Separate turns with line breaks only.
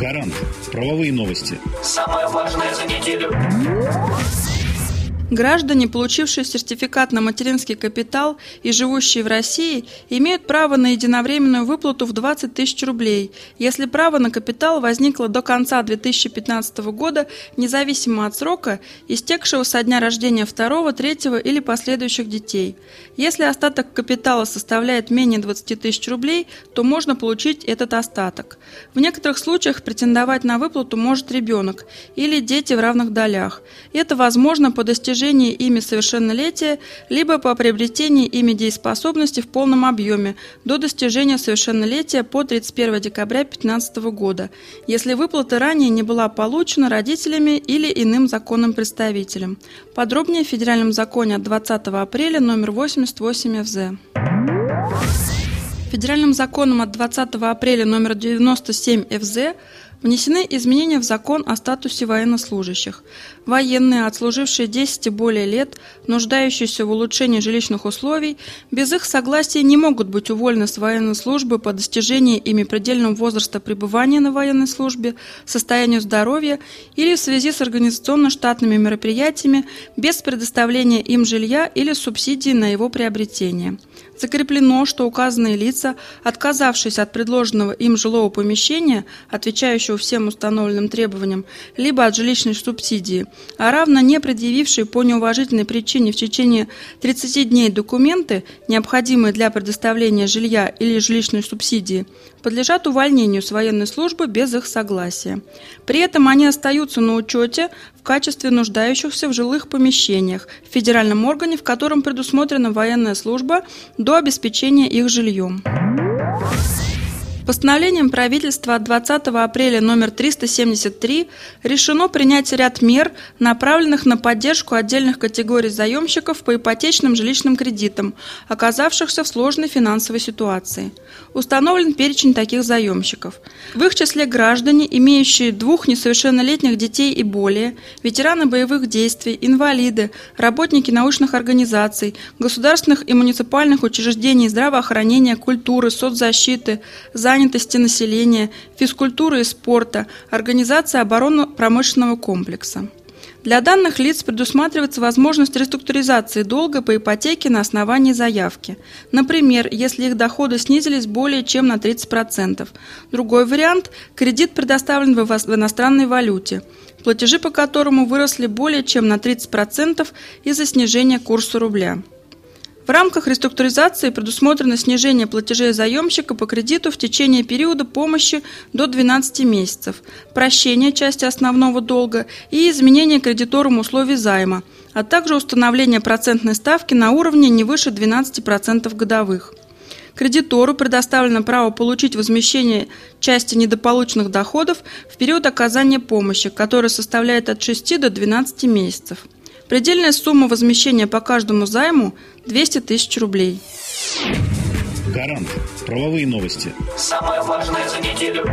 Гарант. Правовые новости.
Самое важное за неделю.
Граждане, получившие сертификат на материнский капитал и живущие в России, имеют право на единовременную выплату в 20 тысяч рублей, если право на капитал возникло до конца 2015 года, независимо от срока, истекшего со дня рождения второго, третьего или последующих детей. Если остаток капитала составляет менее 20 тысяч рублей, то можно получить этот остаток. В некоторых случаях претендовать на выплату может ребенок или дети в равных долях. Это возможно по достижению достижении ими совершеннолетия, либо по приобретении ими дееспособности в полном объеме до достижения совершеннолетия по 31 декабря 2015 года, если выплата ранее не была получена родителями или иным законным представителем. Подробнее в Федеральном законе от 20 апреля номер 88 ФЗ. Федеральным законом от 20 апреля номер 97 ФЗ Внесены изменения в закон о статусе военнослужащих. Военные, отслужившие 10 и более лет, нуждающиеся в улучшении жилищных условий, без их согласия не могут быть уволены с военной службы по достижении ими предельного возраста пребывания на военной службе, состоянию здоровья или в связи с организационно-штатными мероприятиями без предоставления им жилья или субсидии на его приобретение. Закреплено, что указанные лица, отказавшись от предложенного им жилого помещения, отвечающего всем установленным требованиям, либо от жилищной субсидии, а равно не предъявившие по неуважительной причине в течение 30 дней документы, необходимые для предоставления жилья или жилищной субсидии, подлежат увольнению с военной службы без их согласия. При этом они остаются на учете в качестве нуждающихся в жилых помещениях в федеральном органе, в котором предусмотрена военная служба до обеспечения их жильем. Постановлением правительства от 20 апреля номер 373 решено принять ряд мер, направленных на поддержку отдельных категорий заемщиков по ипотечным жилищным кредитам, оказавшихся в сложной финансовой ситуации. Установлен перечень таких заемщиков. В их числе граждане, имеющие двух несовершеннолетних детей и более, ветераны боевых действий, инвалиды, работники научных организаций, государственных и муниципальных учреждений здравоохранения, культуры, соцзащиты, занятости, занятости населения, физкультуры и спорта, организация оборонно-промышленного комплекса. Для данных лиц предусматривается возможность реструктуризации долга по ипотеке на основании заявки. Например, если их доходы снизились более чем на 30%. Другой вариант – кредит предоставлен в иностранной валюте, платежи по которому выросли более чем на 30% из-за снижения курса рубля. В рамках реструктуризации предусмотрено снижение платежей заемщика по кредиту в течение периода помощи до 12 месяцев, прощение части основного долга и изменение кредиторам условий займа, а также установление процентной ставки на уровне не выше 12% годовых. Кредитору предоставлено право получить возмещение части недополученных доходов в период оказания помощи, который составляет от 6 до 12 месяцев. Предельная сумма возмещения по каждому займу – 200 тысяч рублей.
Гарант. Правовые новости.
Самое важное за неделю.